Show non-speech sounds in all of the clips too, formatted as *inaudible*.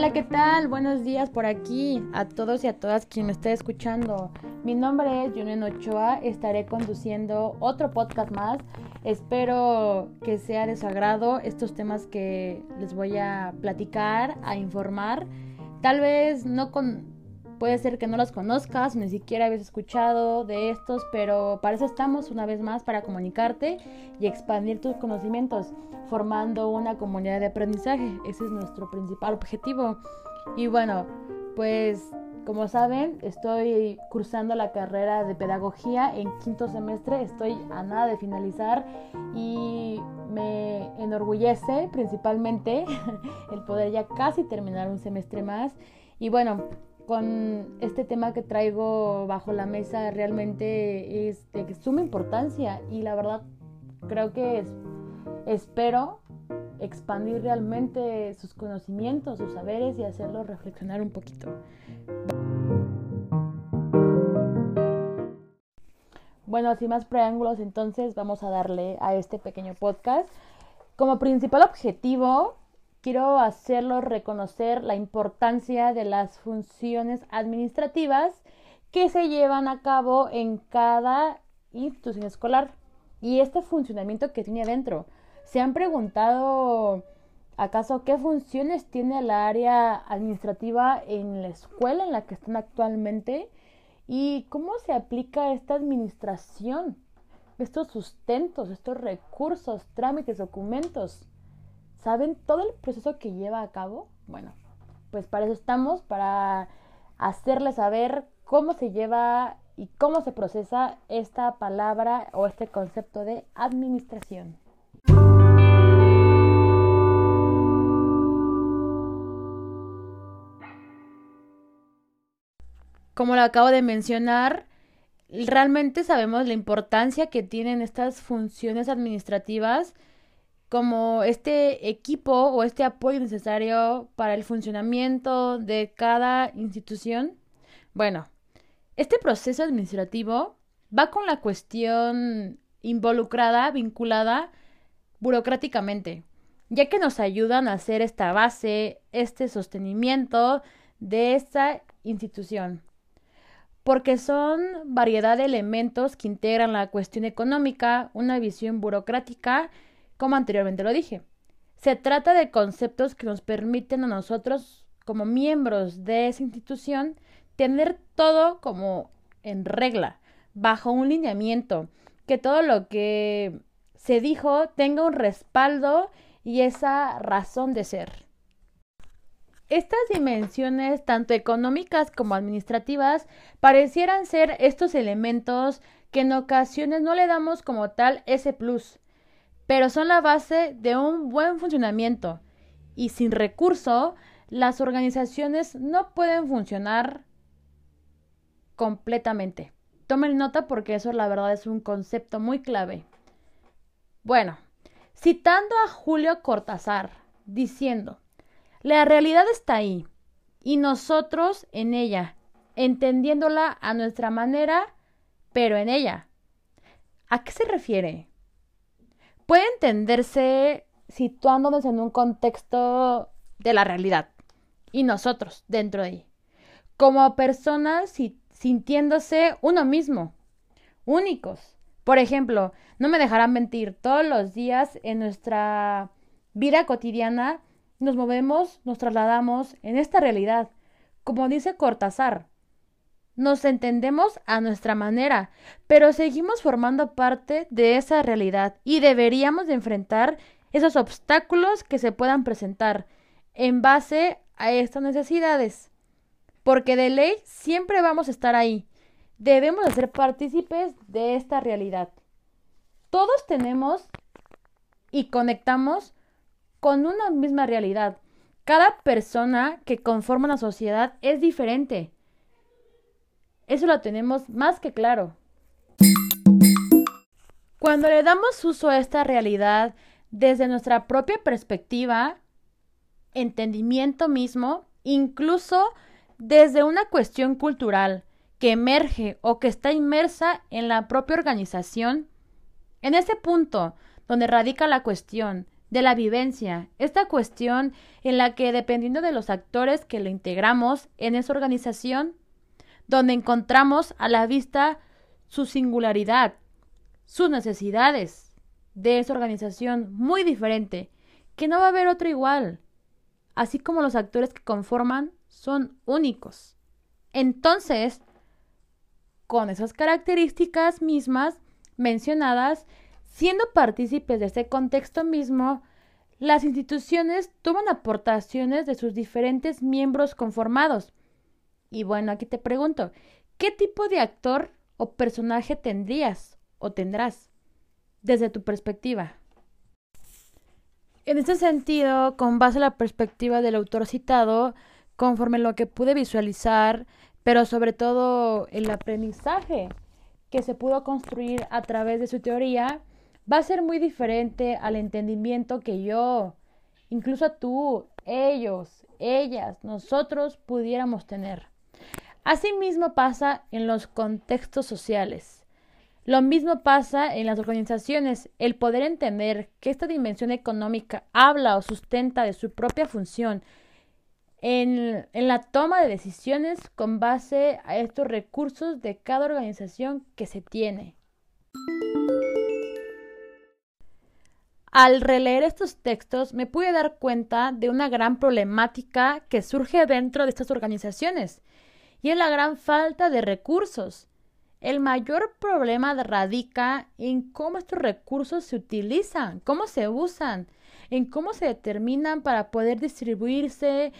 Hola, ¿qué tal? Buenos días por aquí a todos y a todas quien me esté escuchando. Mi nombre es Junen Ochoa, estaré conduciendo otro podcast más. Espero que sea de su agrado estos temas que les voy a platicar, a informar. Tal vez no con puede ser que no los conozcas, ni siquiera habías escuchado de estos, pero para eso estamos una vez más para comunicarte y expandir tus conocimientos formando una comunidad de aprendizaje. Ese es nuestro principal objetivo. Y bueno, pues como saben, estoy cursando la carrera de pedagogía en quinto semestre, estoy a nada de finalizar y me enorgullece principalmente *laughs* el poder ya casi terminar un semestre más. Y bueno, con este tema que traigo bajo la mesa realmente es de suma importancia y la verdad creo que es Espero expandir realmente sus conocimientos, sus saberes y hacerlos reflexionar un poquito. Bueno, sin más preámbulos, entonces vamos a darle a este pequeño podcast. Como principal objetivo, quiero hacerlo reconocer la importancia de las funciones administrativas que se llevan a cabo en cada institución escolar y este funcionamiento que tiene adentro. ¿Se han preguntado acaso qué funciones tiene la área administrativa en la escuela en la que están actualmente? ¿Y cómo se aplica esta administración? Estos sustentos, estos recursos, trámites, documentos. ¿Saben todo el proceso que lleva a cabo? Bueno, pues para eso estamos, para hacerles saber cómo se lleva y cómo se procesa esta palabra o este concepto de administración. Como lo acabo de mencionar, realmente sabemos la importancia que tienen estas funciones administrativas como este equipo o este apoyo necesario para el funcionamiento de cada institución. Bueno, este proceso administrativo va con la cuestión involucrada, vinculada burocráticamente, ya que nos ayudan a hacer esta base, este sostenimiento de esta institución porque son variedad de elementos que integran la cuestión económica, una visión burocrática, como anteriormente lo dije. Se trata de conceptos que nos permiten a nosotros, como miembros de esa institución, tener todo como en regla, bajo un lineamiento, que todo lo que se dijo tenga un respaldo y esa razón de ser. Estas dimensiones, tanto económicas como administrativas, parecieran ser estos elementos que en ocasiones no le damos como tal ese plus, pero son la base de un buen funcionamiento y sin recurso las organizaciones no pueden funcionar completamente. Tomen nota porque eso la verdad es un concepto muy clave. Bueno, citando a Julio Cortázar, diciendo, la realidad está ahí y nosotros en ella, entendiéndola a nuestra manera, pero en ella. ¿A qué se refiere? Puede entenderse situándonos en un contexto de la realidad y nosotros dentro de ahí, como personas sintiéndose uno mismo, únicos. Por ejemplo, no me dejarán mentir, todos los días en nuestra vida cotidiana nos movemos, nos trasladamos en esta realidad. Como dice Cortázar, nos entendemos a nuestra manera, pero seguimos formando parte de esa realidad y deberíamos de enfrentar esos obstáculos que se puedan presentar en base a estas necesidades. Porque de ley siempre vamos a estar ahí. Debemos de ser partícipes de esta realidad. Todos tenemos y conectamos con una misma realidad. Cada persona que conforma una sociedad es diferente. Eso lo tenemos más que claro. Cuando le damos uso a esta realidad desde nuestra propia perspectiva, entendimiento mismo, incluso desde una cuestión cultural que emerge o que está inmersa en la propia organización, en ese punto donde radica la cuestión de la vivencia, esta cuestión en la que dependiendo de los actores que lo integramos en esa organización, donde encontramos a la vista su singularidad, sus necesidades de esa organización muy diferente, que no va a haber otro igual, así como los actores que conforman son únicos. Entonces, con esas características mismas mencionadas, siendo partícipes de este contexto mismo, las instituciones toman aportaciones de sus diferentes miembros conformados. Y bueno, aquí te pregunto, ¿qué tipo de actor o personaje tendrías o tendrás desde tu perspectiva? En este sentido, con base a la perspectiva del autor citado, conforme lo que pude visualizar, pero sobre todo el aprendizaje que se pudo construir a través de su teoría, va a ser muy diferente al entendimiento que yo, incluso tú, ellos, ellas, nosotros pudiéramos tener. Asimismo pasa en los contextos sociales. Lo mismo pasa en las organizaciones. El poder entender que esta dimensión económica habla o sustenta de su propia función en, la toma de decisiones con base a estos recursos de cada organización que se tiene. Al releer estos textos me pude dar cuenta de una gran problemática que surge dentro de estas organizaciones y es la gran falta de recursos. El mayor problema radica en cómo estos recursos se utilizan, cómo se usan, en cómo se determinan para poder distribuirse,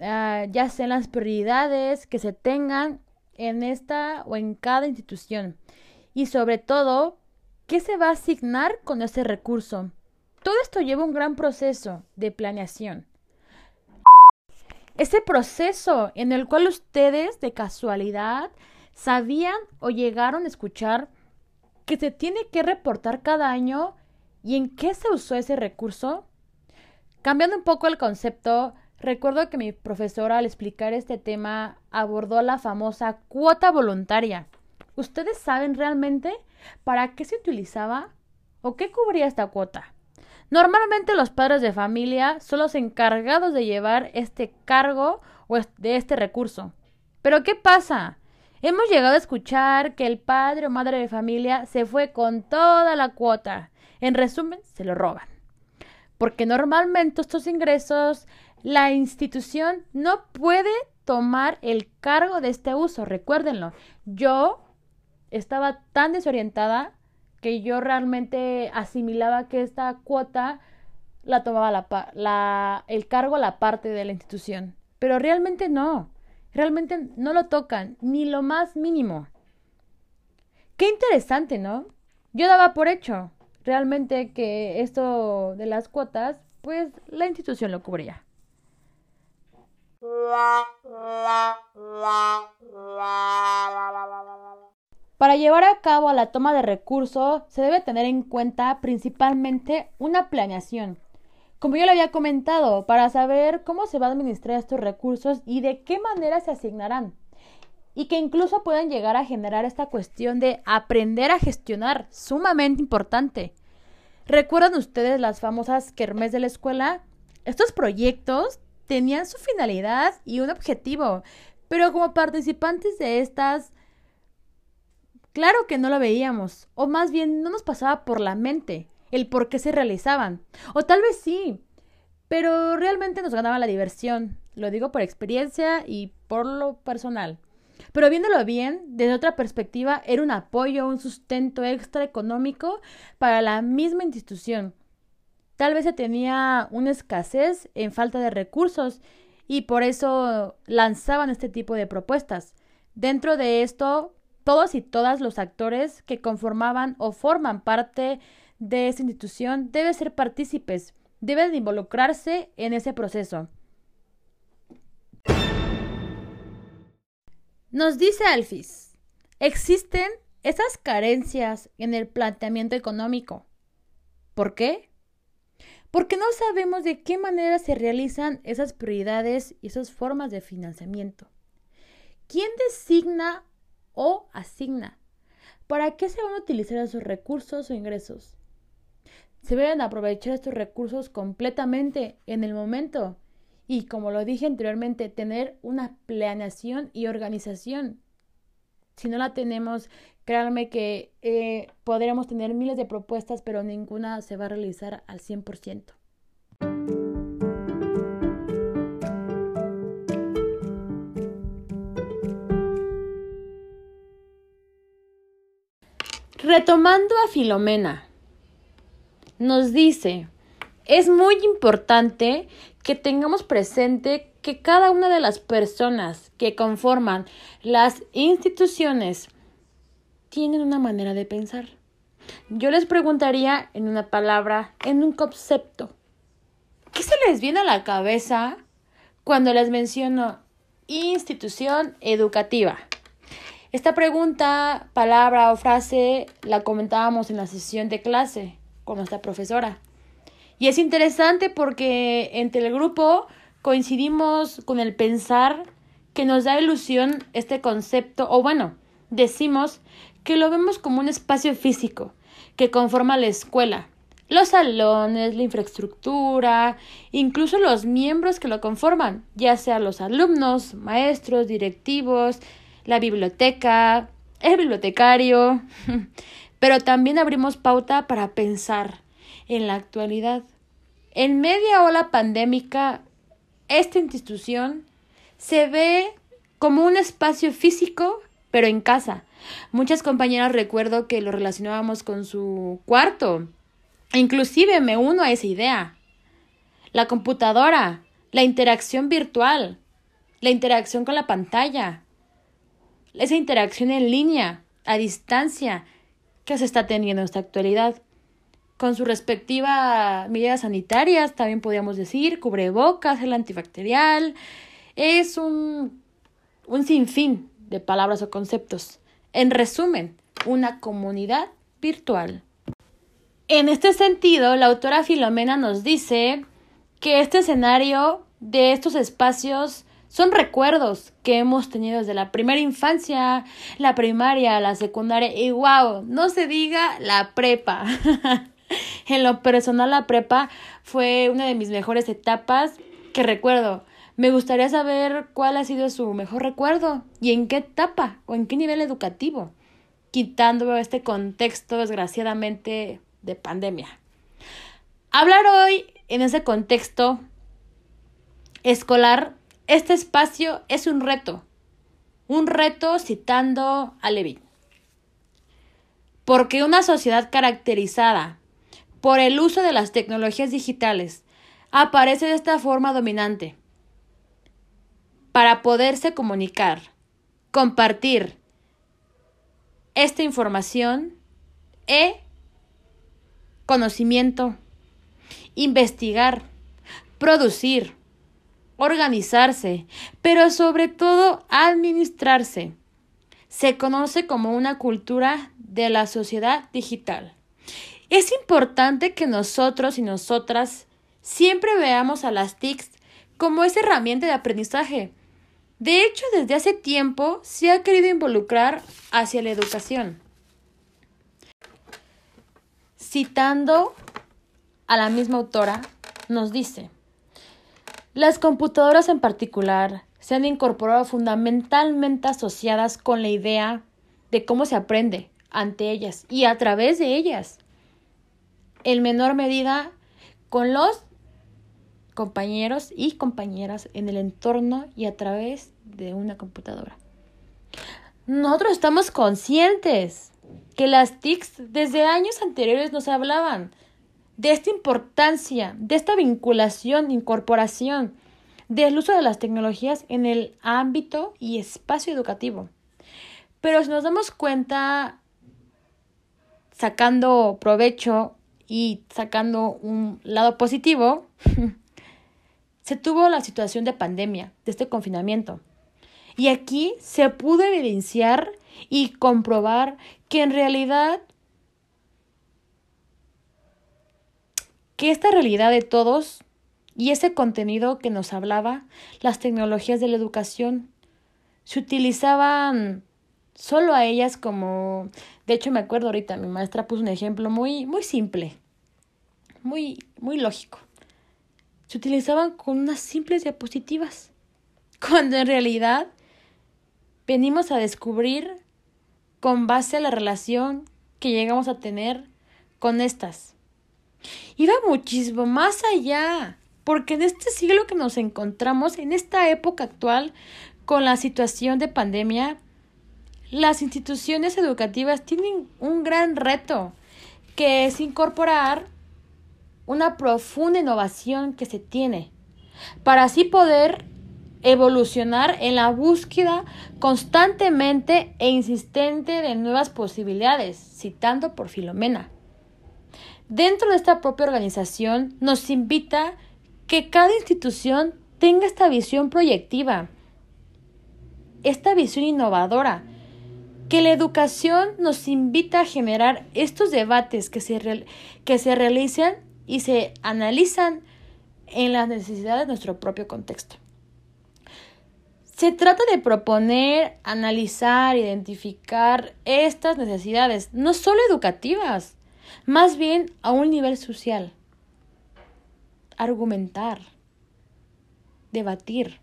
Ah, ya sean las prioridades que se tengan en esta o en cada institución. Y sobre todo, ¿qué se va a asignar con ese recurso? Todo esto lleva un gran proceso de planeación. Ese proceso en el cual ustedes de casualidad sabían o llegaron a escuchar que se tiene que reportar cada año y en qué se usó ese recurso. Cambiando un poco el concepto, Recuerdo que mi profesora al explicar este tema abordó la famosa cuota voluntaria. ¿Ustedes saben realmente para qué se utilizaba o qué cubría esta cuota? Normalmente los padres de familia son los encargados de llevar este cargo o de este recurso. Pero ¿qué pasa? Hemos llegado a escuchar que el padre o madre de familia se fue con toda la cuota. En resumen, se lo roban. Porque normalmente estos ingresos la institución no puede tomar el cargo de este uso, recuérdenlo. Yo estaba tan desorientada que yo realmente asimilaba que esta cuota la tomaba el cargo la parte de la institución. Pero realmente no. Realmente no lo tocan, ni lo más mínimo. Qué interesante, ¿no? Yo daba por hecho realmente que esto de las cuotas, pues la institución lo cubría. Para llevar a cabo la toma de recursos se debe tener en cuenta principalmente una planeación. Como yo le había comentado, para saber cómo se va a administrar estos recursos y de qué manera se asignarán. Y que incluso pueden llegar a generar esta cuestión de aprender a gestionar, sumamente importante. ¿Recuerdan ustedes las famosas kermés de la escuela? Estos proyectos tenían su finalidad y un objetivo, pero como participantes de estas, claro que no lo veíamos, o más bien no nos pasaba por la mente el por qué se realizaban, o tal vez sí, pero realmente nos ganaba la diversión, lo digo por experiencia y por lo personal. Pero viéndolo bien, desde otra perspectiva, era un apoyo, un sustento extra económico para la misma institución, Tal vez se tenía una escasez en falta de recursos y por eso lanzaban este tipo de propuestas. Dentro de esto, todos y todas los actores que conformaban o forman parte de esa institución deben ser partícipes, deben involucrarse en ese proceso. Nos dice Alfis, existen esas carencias en el planteamiento económico. ¿Por qué? porque no sabemos de qué manera se realizan esas prioridades y esas formas de financiamiento. ¿Quién designa o asigna? ¿Para qué se van a utilizar esos recursos o ingresos? Se deben aprovechar estos recursos completamente en el momento y, como lo dije anteriormente, tener una planeación y organización. Si no la tenemos, créanme que eh, podríamos tener miles de propuestas, pero ninguna se va a realizar al 100%. Retomando a Filomena, nos dice, es muy importante que tengamos presente que cada una de las personas que conforman las instituciones tienen una manera de pensar. Yo les preguntaría en una palabra, en un concepto, ¿qué se les viene a la cabeza cuando les menciono institución educativa? Esta pregunta, palabra o frase la comentábamos en la sesión de clase con nuestra profesora. Y es interesante porque entre el grupo coincidimos con el pensar que nos da ilusión este concepto, o bueno, decimos que lo vemos como un espacio físico que conforma la escuela, los salones, la infraestructura, incluso los miembros que lo conforman, ya sea los alumnos, maestros, directivos, la biblioteca, el bibliotecario, *laughs* pero también abrimos pauta para pensar en la actualidad. En media ola pandémica, esta institución se ve como un espacio físico, pero en casa. Muchas compañeras recuerdo que lo relacionábamos con su cuarto. Inclusive me uno a esa idea. La computadora, la interacción virtual, la interacción con la pantalla, esa interacción en línea, a distancia, que se está teniendo en esta actualidad. Con su respectiva medidas sanitarias, también podríamos decir, cubrebocas, el antibacterial, es un, un sinfín de palabras o conceptos. En resumen, una comunidad virtual. En este sentido, la autora Filomena nos dice que este escenario de estos espacios son recuerdos que hemos tenido desde la primera infancia, la primaria, la secundaria y wow, no se diga la prepa. *laughs* en lo personal la prepa fue una de mis mejores etapas que recuerdo. Me gustaría saber cuál ha sido su mejor recuerdo y en qué etapa o en qué nivel educativo, quitando este contexto desgraciadamente de pandemia. Hablar hoy en ese contexto escolar este espacio es un reto, un reto citando a Levin. Porque una sociedad caracterizada por el uso de las tecnologías digitales aparece de esta forma dominante para poderse comunicar, compartir esta información e conocimiento, investigar, producir, organizarse, pero sobre todo administrarse. Se conoce como una cultura de la sociedad digital. Es importante que nosotros y nosotras siempre veamos a las TICs como esa herramienta de aprendizaje. De hecho, desde hace tiempo se ha querido involucrar hacia la educación. Citando a la misma autora, nos dice, las computadoras en particular se han incorporado fundamentalmente asociadas con la idea de cómo se aprende ante ellas y a través de ellas. En menor medida con los compañeros y compañeras en el entorno y a través de una computadora. Nosotros estamos conscientes que las TICs desde años anteriores nos hablaban de esta importancia, de esta vinculación, incorporación del uso de las tecnologías en el ámbito y espacio educativo. Pero si nos damos cuenta, sacando provecho y sacando un lado positivo, *laughs* se tuvo la situación de pandemia, de este confinamiento. Y aquí se pudo evidenciar y comprobar que en realidad que esta realidad de todos y ese contenido que nos hablaba, las tecnologías de la educación, se utilizaban solo a ellas como, de hecho me acuerdo ahorita, mi maestra puso un ejemplo muy, muy simple. muy, muy lógico. Se utilizaban con unas simples diapositivas, *laughs* cuando en realidad venimos a descubrir con base a la relación que llegamos a tener con estas. Iba muchísimo más allá, porque en este siglo que nos encontramos, en esta época actual, con la situación de pandemia, las instituciones educativas tienen un gran reto, que es incorporar una profunda innovación que se tiene, para así poder evolucionar en la búsqueda constantemente e insistente de nuevas posibilidades, citando por Filomena. Dentro de esta propia organización nos invita que cada institución tenga esta visión proyectiva, esta visión innovadora, que la educación nos invita a generar estos debates que se, que se realizan y se analizan en las necesidades de nuestro propio contexto. Se trata de proponer, analizar, identificar estas necesidades, no solo educativas, más bien a un nivel social. Argumentar, debatir.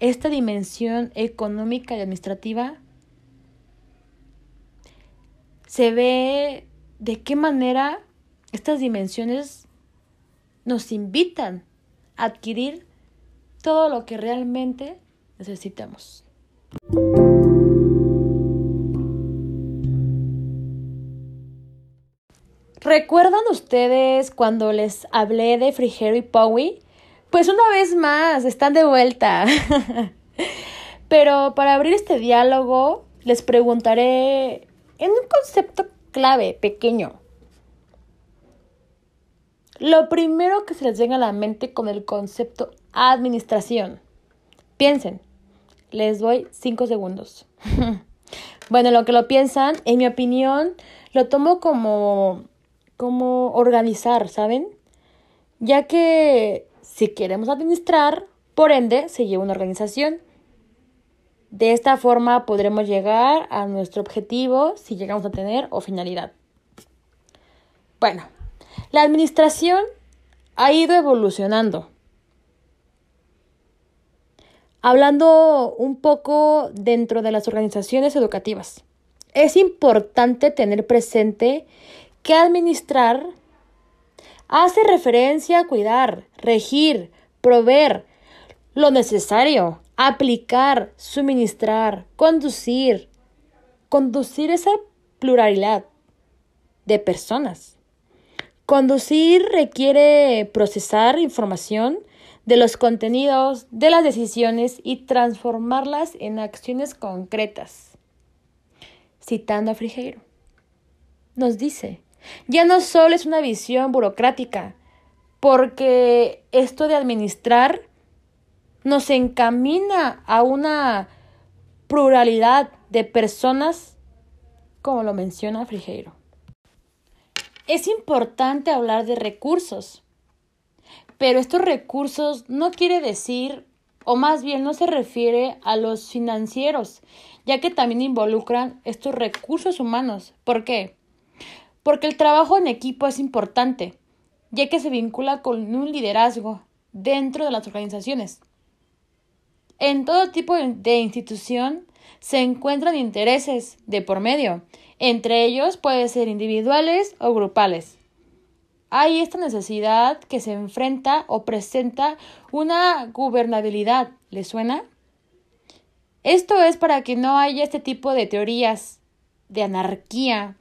Esta dimensión económica y administrativa se ve de qué manera estas dimensiones nos invitan a adquirir todo lo que realmente necesitamos. ¿Recuerdan ustedes cuando les hablé de Frigero y Powie? Pues una vez más, están de vuelta. *laughs* Pero para abrir este diálogo, les preguntaré en un concepto clave, pequeño. Lo primero que se les venga a la mente con el concepto administración. Piensen, les doy cinco segundos. *laughs* bueno, lo que lo piensan, en mi opinión, lo tomo como, como organizar, ¿saben? Ya que si queremos administrar, por ende, se lleva una organización. De esta forma podremos llegar a nuestro objetivo si llegamos a tener o finalidad. Bueno, la administración ha ido evolucionando. Hablando un poco dentro de las organizaciones educativas, es importante tener presente que administrar hace referencia a cuidar, regir, proveer lo necesario aplicar, suministrar, conducir, conducir esa pluralidad de personas. Conducir requiere procesar información de los contenidos, de las decisiones y transformarlas en acciones concretas. Citando a Frigeiro, nos dice, ya no solo es una visión burocrática, porque esto de administrar nos encamina a una pluralidad de personas, como lo menciona Frigeiro. Es importante hablar de recursos, pero estos recursos no quiere decir, o más bien no se refiere a los financieros, ya que también involucran estos recursos humanos. ¿Por qué? Porque el trabajo en equipo es importante, ya que se vincula con un liderazgo dentro de las organizaciones. En todo tipo de institución se encuentran intereses de por medio. Entre ellos puede ser individuales o grupales. Hay esta necesidad que se enfrenta o presenta una gubernabilidad. ¿Le suena? Esto es para que no haya este tipo de teorías de anarquía,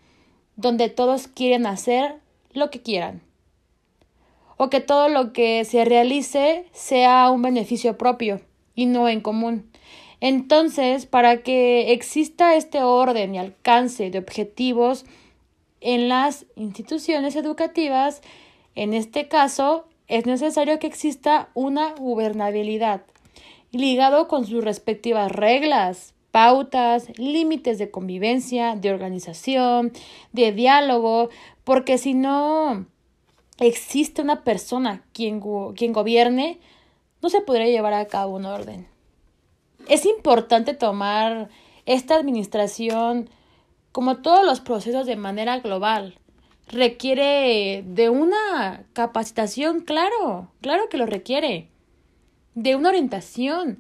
donde todos quieren hacer lo que quieran, o que todo lo que se realice sea un beneficio propio y no en común. Entonces, para que exista este orden y alcance de objetivos en las instituciones educativas, en este caso, es necesario que exista una gubernabilidad ligado con sus respectivas reglas, pautas, límites de convivencia, de organización, de diálogo, porque si no existe una persona quien, quien gobierne, no se podría llevar a cabo un orden. Es importante tomar esta administración como todos los procesos de manera global, requiere de una capacitación, claro, claro que lo requiere, de una orientación,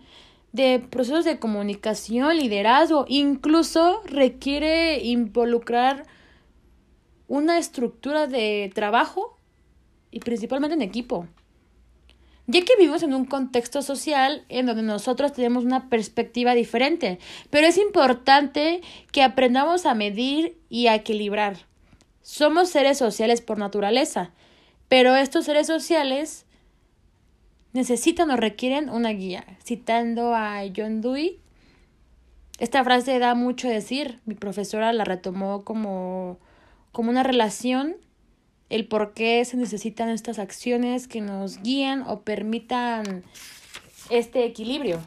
de procesos de comunicación, liderazgo, incluso requiere involucrar una estructura de trabajo y principalmente en equipo. Ya que vivimos en un contexto social en donde nosotros tenemos una perspectiva diferente, pero es importante que aprendamos a medir y a equilibrar. Somos seres sociales por naturaleza, pero estos seres sociales necesitan o requieren una guía. Citando a John Dewey, esta frase da mucho decir. Mi profesora la retomó como, como una relación, el por qué se necesitan estas acciones que nos guían o permitan este equilibrio.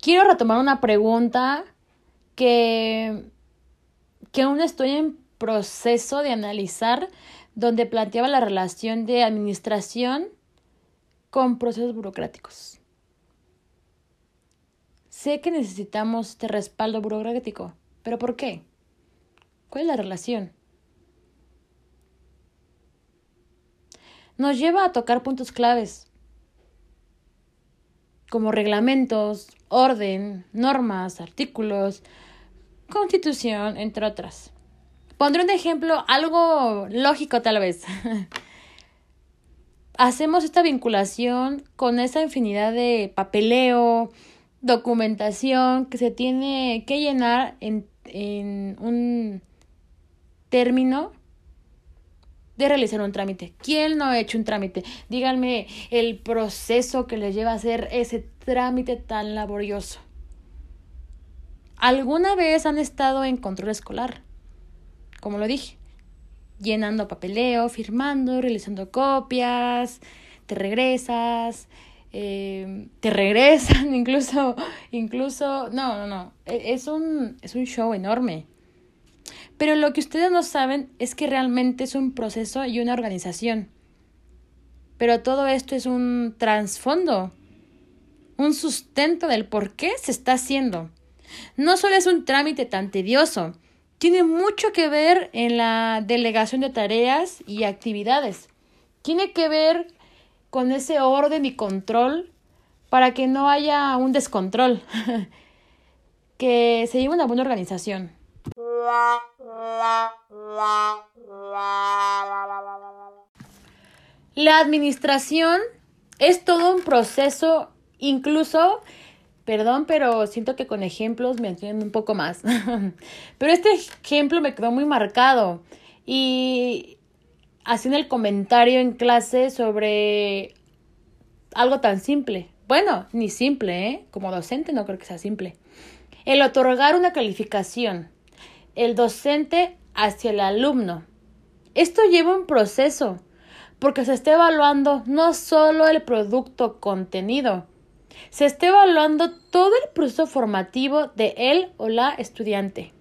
Quiero retomar una pregunta que, que aún estoy en proceso de analizar donde planteaba la relación de administración con procesos burocráticos. Sé que necesitamos este respaldo burocrático, pero ¿por qué? ¿Cuál es la relación? Nos lleva a tocar puntos claves, como reglamentos, orden, normas, artículos, constitución, entre otras. Pondré un ejemplo, algo lógico tal vez. *laughs* Hacemos esta vinculación con esa infinidad de papeleo, documentación que se tiene que llenar en, en un término de realizar un trámite. ¿Quién no ha hecho un trámite? Díganme el proceso que les lleva a hacer ese trámite tan laborioso. ¿Alguna vez han estado en control escolar? Como lo dije, llenando papeleo, firmando, realizando copias, te regresas, eh, te regresan, *laughs* incluso, incluso, no, no, no, e, es un, es un show enorme. Pero lo que ustedes no saben es que realmente es un proceso y una organización. Pero todo esto es un trasfondo, un sustento del por qué se está haciendo. No solo es un trámite tan tedioso, tiene mucho que ver en la delegación de tareas y actividades. Tiene que ver con ese orden y control para que no haya un descontrol, *laughs* que se lleve una buena organización. La administración es todo un proceso, incluso Perdón, pero siento que con ejemplos me entienden un poco más. *laughs* pero este ejemplo me quedó muy marcado. Y haciendo el comentario en clase sobre algo tan simple. Bueno, ni simple, ¿eh? Como docente no creo que sea simple. El otorgar una calificación. El docente hacia el alumno. Esto lleva un proceso, porque se está evaluando no solo el producto contenido, se está evaluando todo el proceso formativo de él o la estudiante.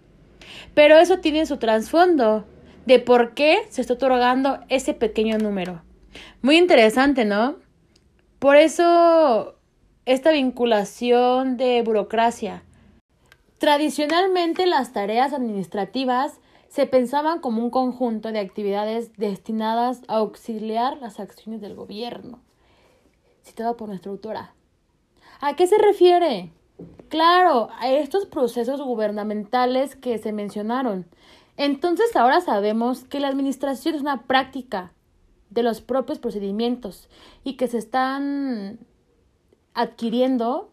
Pero eso tiene su trasfondo de por qué se está otorgando ese pequeño número. Muy interesante, ¿no? Por eso esta vinculación de burocracia. Tradicionalmente las tareas administrativas se pensaban como un conjunto de actividades destinadas a auxiliar las acciones del gobierno, citada por nuestra autora. ¿A qué se refiere? Claro, a estos procesos gubernamentales que se mencionaron. Entonces ahora sabemos que la administración es una práctica de los propios procedimientos y que se están adquiriendo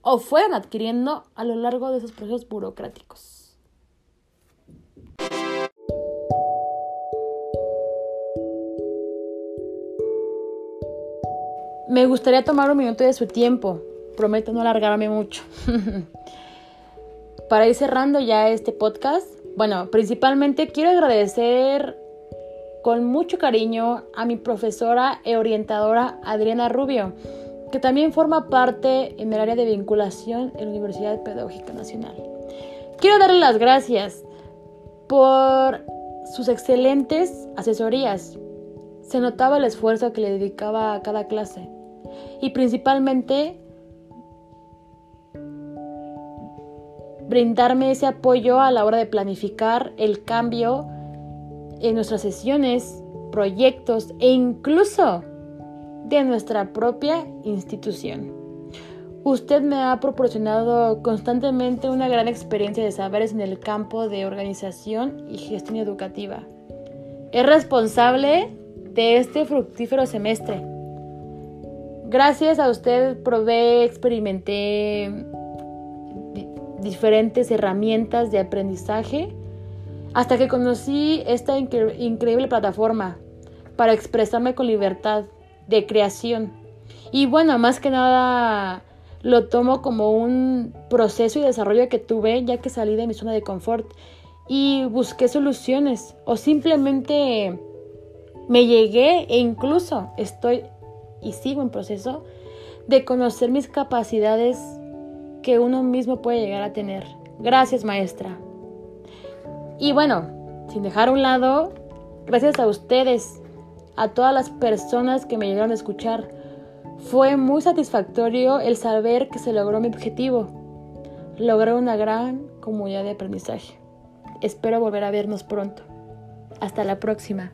o fueron adquiriendo a lo largo de esos procesos burocráticos. Me gustaría tomar un minuto de su tiempo prometo no alargarme mucho. Para ir cerrando ya este podcast, bueno, principalmente quiero agradecer con mucho cariño a mi profesora e orientadora Adriana Rubio, que también forma parte en el área de vinculación en la Universidad Pedagógica Nacional. Quiero darle las gracias por sus excelentes asesorías. Se notaba el esfuerzo que le dedicaba a cada clase y principalmente brindarme ese apoyo a la hora de planificar el cambio en nuestras sesiones, proyectos e incluso de nuestra propia institución. Usted me ha proporcionado constantemente una gran experiencia de saberes en el campo de organización y gestión educativa. Es responsable de este fructífero semestre. Gracias a usted probé, experimenté diferentes herramientas de aprendizaje hasta que conocí esta increíble plataforma para expresarme con libertad de creación. Y bueno, más que nada lo tomo como un proceso y desarrollo que tuve ya que salí de mi zona de confort y busqué soluciones o simplemente me llegué e incluso estoy y sigo en proceso de conocer mis capacidades que uno mismo puede llegar a tener. Gracias maestra. Y bueno, sin dejar un lado, gracias a ustedes, a todas las personas que me llegaron a escuchar. Fue muy satisfactorio el saber que se logró mi objetivo, lograr una gran comunidad de aprendizaje. Espero volver a vernos pronto. Hasta la próxima.